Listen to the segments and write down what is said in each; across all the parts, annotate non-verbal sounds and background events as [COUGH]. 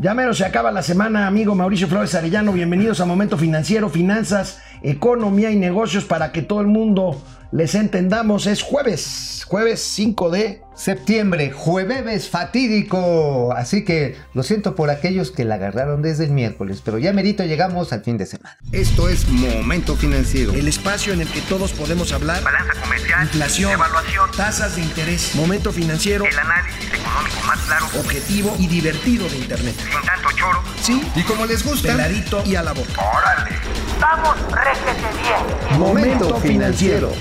Ya menos se acaba la semana, amigo Mauricio Flores Arellano. Bienvenidos a Momento Financiero, Finanzas, Economía y Negocios para que todo el mundo les entendamos. Es jueves, jueves 5 de septiembre, jueves fatídico. Así que lo siento por aquellos que la agarraron desde el miércoles, pero ya merito llegamos al fin de semana. Esto es Momento Financiero. El espacio en el que todos podemos hablar. Balanza comercial. Inflación. Evaluación. Tasas de interés. Momento Financiero. El análisis económico más claro. Objetivo y divertido de Internet. Sin tanto choro. Sí. Y como les gusta. Peladito y a la boca. Órale. Vamos, réjete bien. Momento Financiero.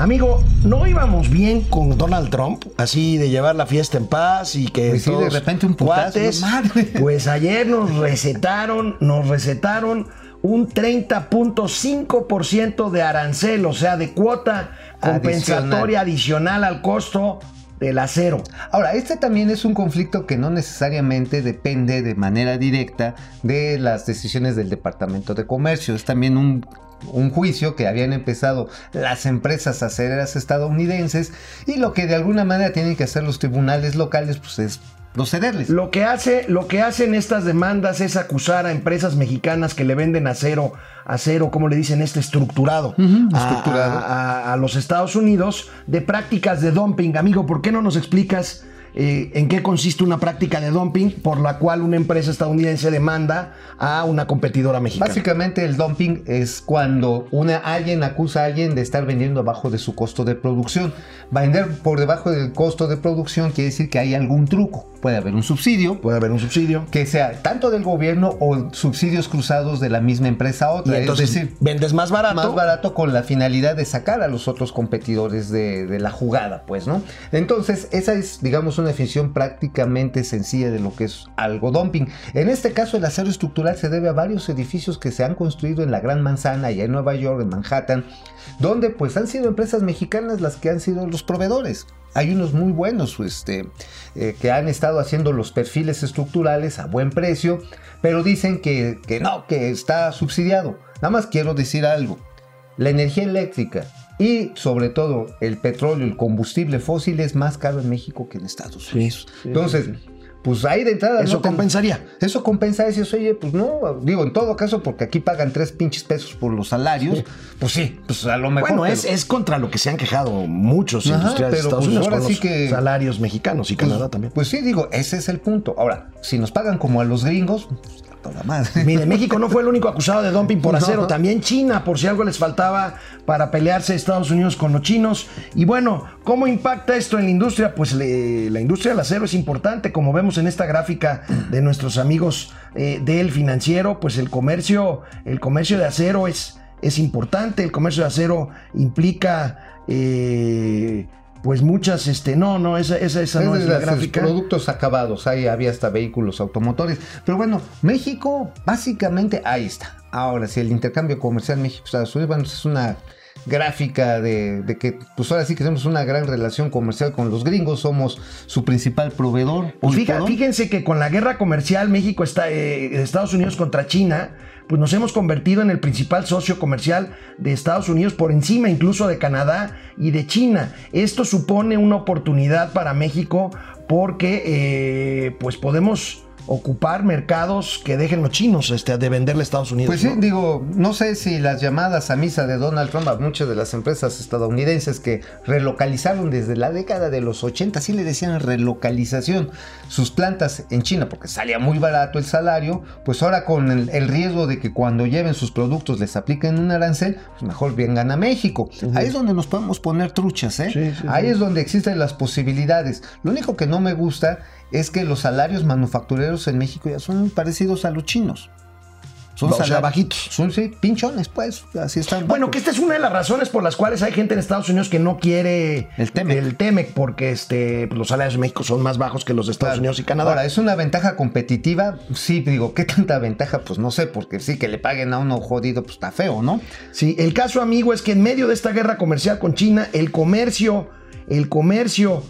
Amigo, ¿no íbamos bien con Donald Trump? Así de llevar la fiesta en paz y que Pues sí, de todos repente un putazo, cuates. madre. [LAUGHS] Pues ayer nos recetaron, nos recetaron un 30.5% de arancel, o sea, de cuota compensatoria adicional al costo del acero. Ahora, este también es un conflicto que no necesariamente depende de manera directa de las decisiones del Departamento de Comercio. Es también un, un juicio que habían empezado las empresas acereras estadounidenses y lo que de alguna manera tienen que hacer los tribunales locales pues es procederles. Lo que, hace, lo que hacen estas demandas es acusar a empresas mexicanas que le venden acero, acero, como le dicen, este estructurado, a- estructurado. A, a- a los Estados Unidos de prácticas de dumping. Amigo, ¿por qué no nos explicas eh, en qué consiste una práctica de dumping por la cual una empresa estadounidense demanda a una competidora mexicana? Básicamente el dumping es cuando una, alguien acusa a alguien de estar vendiendo abajo de su costo de producción. Vender por debajo del costo de producción quiere decir que hay algún truco. Puede haber un subsidio, Puede haber un subsidio. que sea tanto del gobierno o subsidios cruzados de la misma empresa a Y otra. entonces es decir, vendes más barato. más barato con la finalidad de sacar a los otros competidores de, de la jugada, pues, ¿no? Entonces, esa es, digamos, una definición prácticamente sencilla de lo que es algo dumping. En este caso, el acero estructural se debe a varios edificios que se han construido en la Gran Manzana, allá en Nueva York, en Manhattan, donde pues han sido empresas mexicanas las que han sido los proveedores. Hay unos muy buenos este, eh, que han estado haciendo los perfiles estructurales a buen precio, pero dicen que, que no, que está subsidiado. Nada más quiero decir algo. La energía eléctrica y sobre todo el petróleo, el combustible fósil es más caro en México que en Estados Unidos. sí, Entonces, pues ahí de entrada... Eso no compensaría. Eso compensa, dices, oye, pues no, digo, en todo caso, porque aquí pagan tres pinches pesos por los salarios, pues sí, pues a lo mejor... Bueno, pero- es, es contra lo que se han quejado muchos Ajá, industriales de Estados pues, Unidos ahora con sí los que- salarios mexicanos y pues, Canadá también. Pues sí, digo, ese es el punto. Ahora, si nos pagan como a los gringos, pues toda madre. Mire, México no fue el único acusado de dumping por [LAUGHS] No. acero, también China, por si algo les faltaba para pelearse Estados Unidos con los chinos. Y bueno, ¿cómo impacta esto en la industria? Pues le- la industria del acero es importante, como vemos en esta gráfica de nuestros amigos eh, del financiero, pues el comercio, el comercio de acero es, es importante, el comercio de acero implica... eh, pues muchas, este, no, no, esa, esa, esa no Es la gráfica. productos acabados, ahí había hasta vehículos automotores. Pero bueno, México, básicamente, ahí está. Ahora, si el intercambio comercial México-Estados Unidos, bueno, es una gráfica de, de que, pues ahora sí que tenemos una gran relación comercial con los gringos, somos su principal proveedor. Pues fíjense que con la guerra comercial México está eh, Estados Unidos contra China, pues nos hemos convertido en el principal socio comercial de Estados Unidos por encima incluso de Canadá y de China. Esto supone una oportunidad para México porque eh, pues podemos ocupar mercados que dejen los chinos este, de venderle a Estados Unidos. Pues sí, ¿no? digo, no sé si las llamadas a misa de Donald Trump a muchas de las empresas estadounidenses que relocalizaron desde la década de los 80, sí le decían relocalización, sus plantas en China, porque salía muy barato el salario, pues ahora con el, el riesgo de que cuando lleven sus productos les apliquen un arancel, pues mejor vengan a México. Ahí es donde nos podemos poner truchas, ¿eh? Sí, sí, Ahí sí. es donde existen las posibilidades. Lo único que no me gusta es que los salarios manufactureros en México ya son parecidos a los chinos. Son O sea, bajitos. Son sí, pinchones, pues. Así están. Bueno, bajos. que esta es una de las razones por las cuales hay gente en Estados Unidos que no quiere El Temec. el Temec, porque este, pues, los salarios de México son más bajos que los de Estados Claro. Unidos y Canadá. Ahora, ¿es una ventaja competitiva? Sí, digo, ¿qué tanta ventaja? Pues no sé, porque sí, que le paguen a uno jodido, pues está feo, ¿no? Sí, el caso, amigo, es que en medio de esta guerra comercial con China, el comercio, el comercio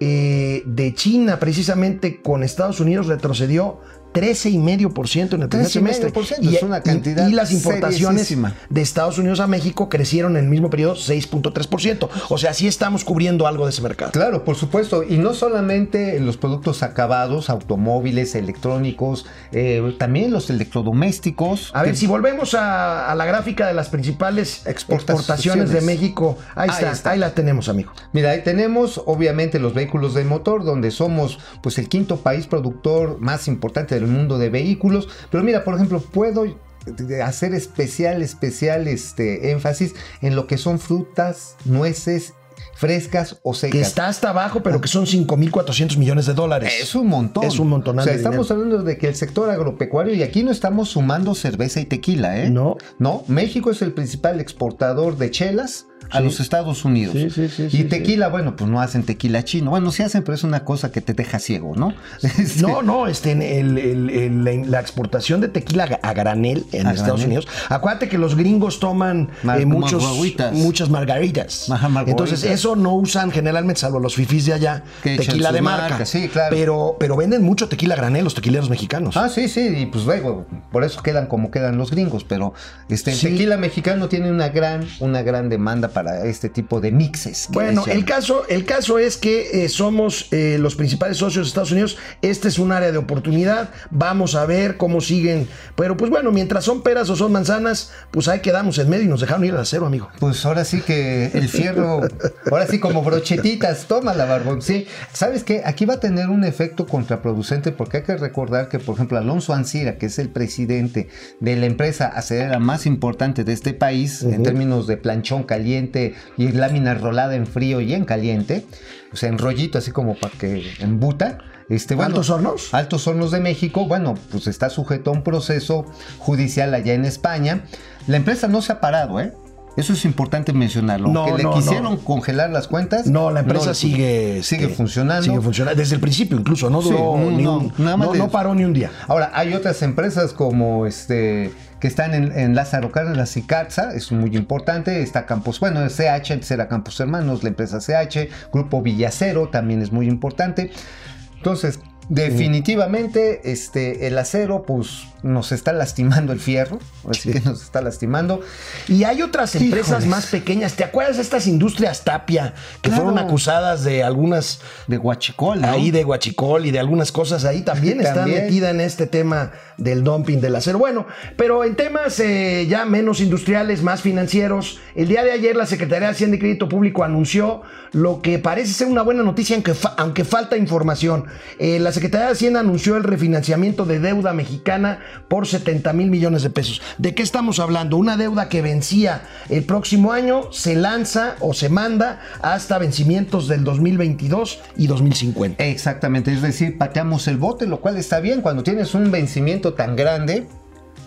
eh, de China precisamente con Estados Unidos retrocedió 13,5% en el primer 13,5% semestre. es una cantidad y las importaciones de Estados Unidos a México crecieron en el mismo periodo 6.3%. O sea, sí estamos cubriendo algo de ese mercado. Claro, por supuesto. Y no solamente los productos acabados, automóviles, electrónicos, eh, también los electrodomésticos. A ver, si volvemos a, a la gráfica de las principales exportaciones de México, ahí, Ahí está, está. ahí la tenemos, amigo. Mira, ahí tenemos obviamente los vehículos de motor, donde somos pues el quinto país productor más importante del mundo de vehículos. Pero mira, por ejemplo, puedo hacer especial, especial este, énfasis en lo que son frutas, nueces, frescas o secas. Que está hasta abajo, pero que son 5.400 millones de dólares. Es un montón. Es un montonal O sea, de estamos hablando de que el sector agropecuario, y aquí no estamos sumando cerveza y tequila, ¿eh? No. No, México es el principal exportador de chelas a Sí. los Estados Unidos. Sí, sí, sí, y sí, tequila, bueno, pues no hacen tequila chino. Bueno, sí hacen, pero es una cosa que te deja ciego, ¿no? [LAUGHS] Este, No, no, este, el- el- el- la, exportación de tequila a granel en A Estados granel. Unidos. Acuérdate que los gringos toman Mar- eh, muchos, margaritas. muchas margaritas. Ajá, margaritas. Entonces, eso no usan generalmente, salvo los fifís de allá, Que tequila de marca. sí, claro. Pero, pero venden mucho tequila granel los tequileros mexicanos. Ah, sí, sí, y pues luego, por eso quedan como quedan los gringos, pero este el Sí. tequila mexicano tiene una gran, una gran demanda para este tipo de mixes. Bueno, el caso, el caso es que eh, somos eh, los principales socios de Estados Unidos. Este es un área de oportunidad. Vamos a ver cómo siguen. Pero pues bueno, mientras son peras o son manzanas, pues ahí quedamos en medio y nos dejaron ir al acero, amigo. Pues ahora sí que el fierro, [LAUGHS] ahora sí como brochetitas, toma la barbón. Sí, ¿sabes qué? Aquí va a tener un efecto contraproducente porque hay que recordar que, por ejemplo, Alonso Ancira, que es el presidente de la empresa acerera más importante de este país en términos de planchón caliente y lámina rolada en frío y en caliente, o sea, en rollito, así como para que embuta. Este, bueno, ¿Altos Hornos? Altos Hornos de México, bueno, pues está sujeto a un proceso judicial allá en España. La empresa no se ha parado, ¿eh? Eso es importante mencionarlo. No, Aunque no, le quisieron no. congelar las cuentas. No, la empresa sigue sigue este, funcionando. Sigue funcionando desde el principio, incluso no duró ni un- nada más no- paró ni un día. Ahora, hay otras empresas como este que están en, en Lázaro Cárdenas y Catza, es muy importante, está Campos, bueno, CH, antes era Campos Hermanos, la empresa CH, Grupo Villacero también es muy importante. Entonces, definitivamente, este, el acero, pues, nos está lastimando el fierro, así que nos está lastimando. Y hay otras empresas Híjoles. más pequeñas. ¿Te acuerdas de estas industrias Tapia que Claro. fueron acusadas de algunas De Huachicol, ¿no? ahí de Huachicol y de algunas cosas ahí también está También. metida en este tema del dumping del acero. Bueno, pero en temas eh, ya menos industriales, más financieros, el día de ayer la Secretaría de Hacienda y Crédito Público anunció lo que parece ser una buena noticia, aunque, fa- aunque falta información. Eh, la Secretaría de Hacienda anunció el refinanciamiento de deuda mexicana por 70 mil millones de pesos. ¿De qué estamos hablando? Una deuda que vencía el próximo año, se lanza o se manda hasta vencimientos del 2022 y 2050. Exactamente, es decir, pateamos el bote, lo cual está bien. Cuando tienes un vencimiento tan grande,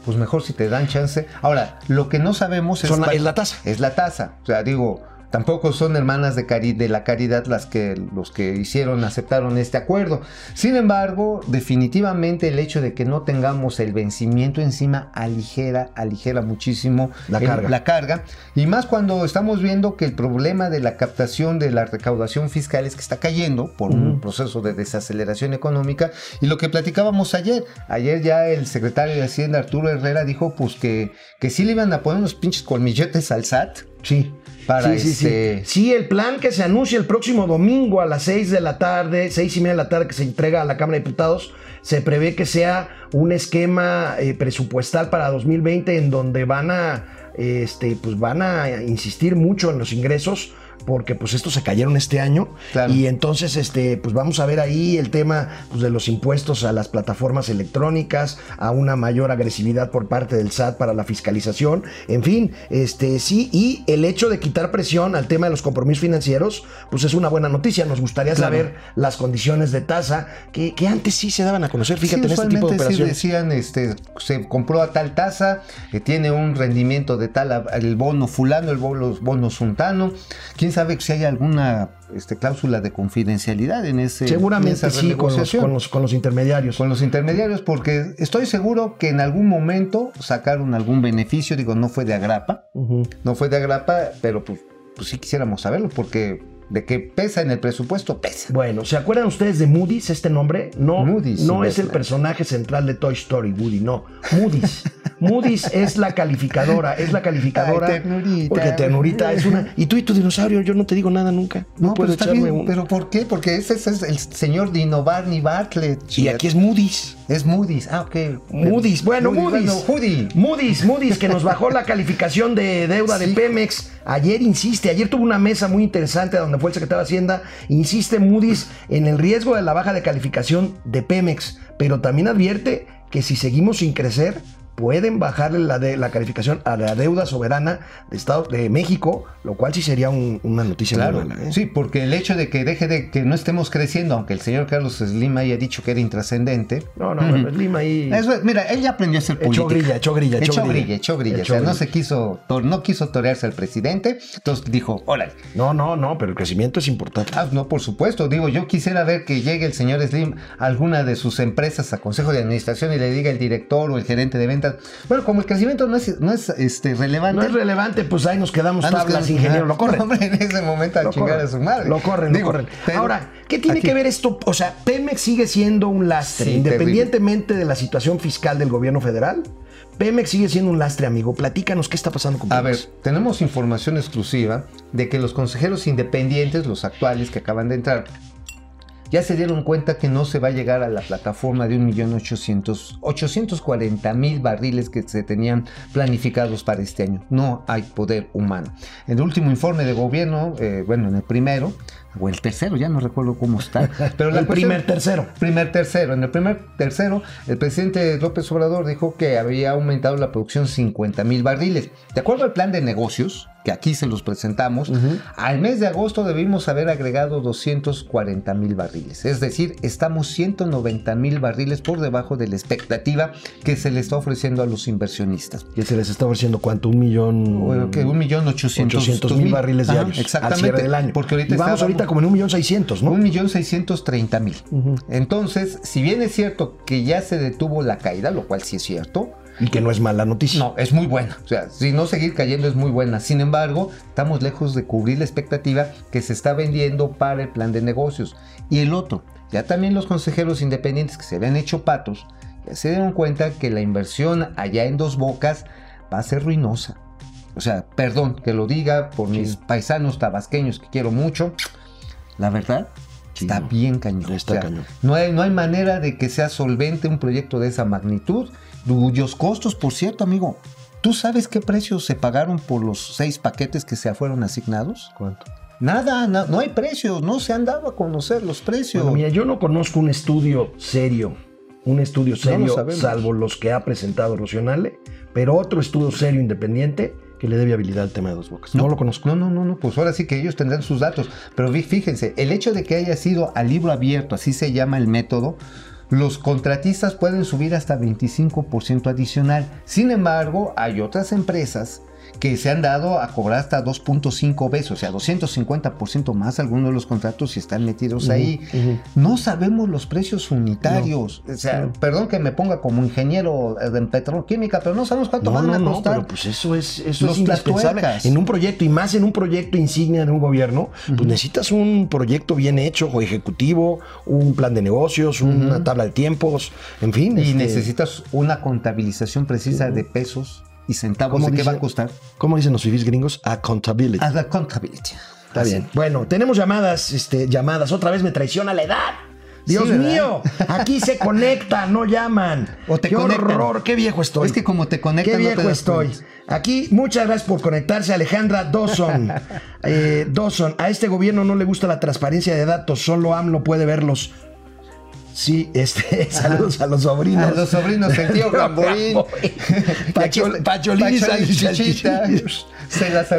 pues mejor si te dan chance. Ahora, lo que no sabemos es, Son la- es la tasa. Es la tasa. O sea, digo, tampoco son hermanas de, cari- de la caridad las que los que hicieron, aceptaron este acuerdo. Sin embargo, definitivamente el hecho de que no tengamos el vencimiento encima aligera, aligera muchísimo La el- carga. la carga. Y más cuando estamos viendo que el problema de la captación de la recaudación fiscal es que está cayendo por un proceso de desaceleración económica. Y lo que platicábamos ayer, ayer ya el secretario de Hacienda Arturo Herrera dijo pues que, que sí le iban a poner unos pinches colmilletes al SAT. Sí. Para sí, sí, sí. este- Sí, el plan que se anuncia el próximo domingo a las 6 de la tarde, seis y media de la tarde que se entrega a la Cámara de Diputados, se prevé que sea un esquema eh, presupuestal para 2020 en donde van a, este, pues van a insistir mucho en los ingresos porque pues estos se cayeron este año Claro. y entonces este pues vamos a ver ahí el tema pues, de los impuestos a las plataformas electrónicas a una mayor agresividad por parte del SAT para la fiscalización en fin este sí y el hecho de quitar presión al tema de los compromisos financieros pues es una buena noticia nos gustaría Claro. saber las condiciones de tasa que, que antes sí se daban a conocer fíjate Sí, en este tipo de usualmente sí operaciones decían, este, se compró a tal tasa, que tiene un rendimiento de tal, el bono fulano, el bono, bono suntano. Quién sabe si hay alguna este, cláusula de confidencialidad en ese en seguramente esa sí con los, con los con los intermediarios Con los intermediarios, porque estoy seguro que en algún momento sacaron algún beneficio, digo, no fue de agrapa, no fue de agrapa, pero pues, pues sí quisiéramos saberlo, porque De que pesa en el presupuesto, pesa. Bueno, ¿se acuerdan ustedes de Moody's, este nombre? No, Moody's, no es el personaje central de Toy Story, Woody, no. Moody's. [LAUGHS] Moody's es la calificadora, es la calificadora. Ay, ternurita. Porque ternurita es una. Y tú y tu dinosaurio, yo no te digo nada nunca. No, No, puedo pero está echarme bien. un. ¿Pero por qué? Porque ese, ese es el señor Dino Barney Bartlett. Y aquí es Moody's. Es Moody's. Ah, ok. Moody's, bueno, Moody's. Bueno, Woody. Moody's, Moody's, que nos bajó la calificación de deuda de. Pemex. Ayer insiste, ayer tuvo una mesa muy interesante donde fue el secretario de Hacienda. Insiste Moody's en el riesgo de la baja de calificación de Pemex, pero también advierte que si seguimos sin crecer, pueden bajarle la, de, la calificación a la deuda soberana de, Estado, de México, lo cual sí sería un- una noticia muy Claro, mala. ¿eh? sí, porque el hecho de que deje de que no estemos creciendo, aunque el señor Carlos Slim haya dicho que era intrascendente. No, no, bueno, Lima ahí. Eso mira, él ya aprendió a hacer Echó política. grilla, echó grilla, echó echó grilla. grilla, echó grilla. Echó o sea, no se quiso, no quiso torearse al presidente, entonces dijo, órale. No, no, no, pero el crecimiento es importante. Ah, no, por supuesto. Digo, yo quisiera ver que llegue el señor Slim a alguna de sus empresas a consejo de administración y le diga el director o el gerente de ventas. Bueno, como el crecimiento no es, no es este, relevante. No es relevante, pues ahí nos quedamos ah, nos tablas, quedamos- ingeniero, lo [LAUGHS] corren. Hombre, en ese momento a Lo chingar corren. a su madre. Lo corren, Digo, lo corren. Ahora, ¿qué tiene aquí- que ver esto? O sea, Pemex sigue siendo un lastre, Sí, independientemente de la situación fiscal del gobierno federal. Pemex sigue siendo un lastre, amigo. Platícanos qué está pasando con A ver, Pemex. tenemos información exclusiva de que los consejeros independientes, los actuales que acaban de entrar, ya se dieron cuenta que no se va a llegar a la plataforma de 1.840.000 barriles que se tenían planificados para este año. No hay poder humano. En el último informe de gobierno, eh, bueno, en el primero, o el tercero, ya no recuerdo cómo está, [LAUGHS] pero El cuestión- primer tercero. Primer tercero. En el primer tercero, el presidente López Obrador dijo que había aumentado la producción 50 mil barriles. De acuerdo al plan de negocios, que aquí se los presentamos, al mes de agosto debimos haber agregado 240 mil barriles. Es decir, estamos 190 mil barriles por debajo de la expectativa que se le está ofreciendo a los inversionistas. Que se les está ofreciendo cuánto, un millón. Bueno, que un millón ochocientos 800 mil barriles Ajá, diarios Exactamente. al cierre del año. Porque ahorita y vamos estábamos- ahorita como en un millón seiscientos, ¿no? un millón seiscientos treinta mil. Entonces, si bien es cierto que ya se detuvo la caída, lo cual sí es cierto, Y que no es mala noticia. no, es muy buena. O sea, si no seguir cayendo es muy buena. Sin embargo, estamos lejos de cubrir la expectativa que se está vendiendo para el plan de negocios. Y el otro, ya también los consejeros independientes que se habían hecho patos, ya se dieron cuenta que la inversión allá en Dos Bocas va a ser ruinosa. O sea, perdón que lo diga por mis paisanos tabasqueños que quiero mucho. La verdad, Sí, está no. bien cañón. Está cañón. No hay, no hay manera de que sea solvente un proyecto de esa magnitud, cuyos costos, por cierto, amigo, ¿tú sabes qué precios se pagaron por los seis paquetes que se fueron asignados? ¿Cuánto? Nada, no, no hay precios, no se han dado a conocer los precios. Bueno, mira, yo no conozco un estudio serio, un estudio No lo serio, salvo los que ha presentado Rocionale, pero otro estudio serio independiente que le dé viabilidad al tema de dos bocas. No, lo conozco. No, no, no, no, pues ahora sí que ellos tendrán sus datos. Pero fí- fíjense, el hecho de que haya sido a libro abierto, así se llama el método, los contratistas pueden subir hasta 25% adicional. Sin embargo, hay otras empresas que se han dado a cobrar hasta 2.5 veces, o sea, 250% más algunos de los contratos si están metidos ahí. No sabemos los precios unitarios. O sea, perdón que me ponga como ingeniero en petroquímica, pero no sabemos cuánto No, van a no, costar. pero pues eso es, eso Los es indispensable. En un proyecto, y más en un proyecto insignia de un gobierno, pues necesitas un proyecto bien hecho o ejecutivo, un plan de negocios, una tabla de tiempos, en fin. Y este, necesitas una contabilización precisa de pesos y centavos ¿cómo de qué dice- va a costar. ¿Cómo dicen los fifís gringos? Accountability. Accountability. Está Así. bien. Bueno, tenemos llamadas, este, llamadas. Otra vez me traiciona la edad. Dios mío, aquí se [LAUGHS] conecta, no llaman. O te qué conectan. horror, qué viejo estoy. Es que como te conectan, Qué no te viejo estoy. cuenta. Aquí, muchas gracias por conectarse, Alejandra Dawson. [LAUGHS] Eh, Dawson, a este gobierno no le gusta la transparencia de datos, solo AMLO puede verlos. Sí, este, [LAUGHS] saludos a los sobrinos. A los sobrinos, el tío [LAUGHS] Gamboín. [LAUGHS] Pachol- Pacholín y Pacholín, salchichita. Se las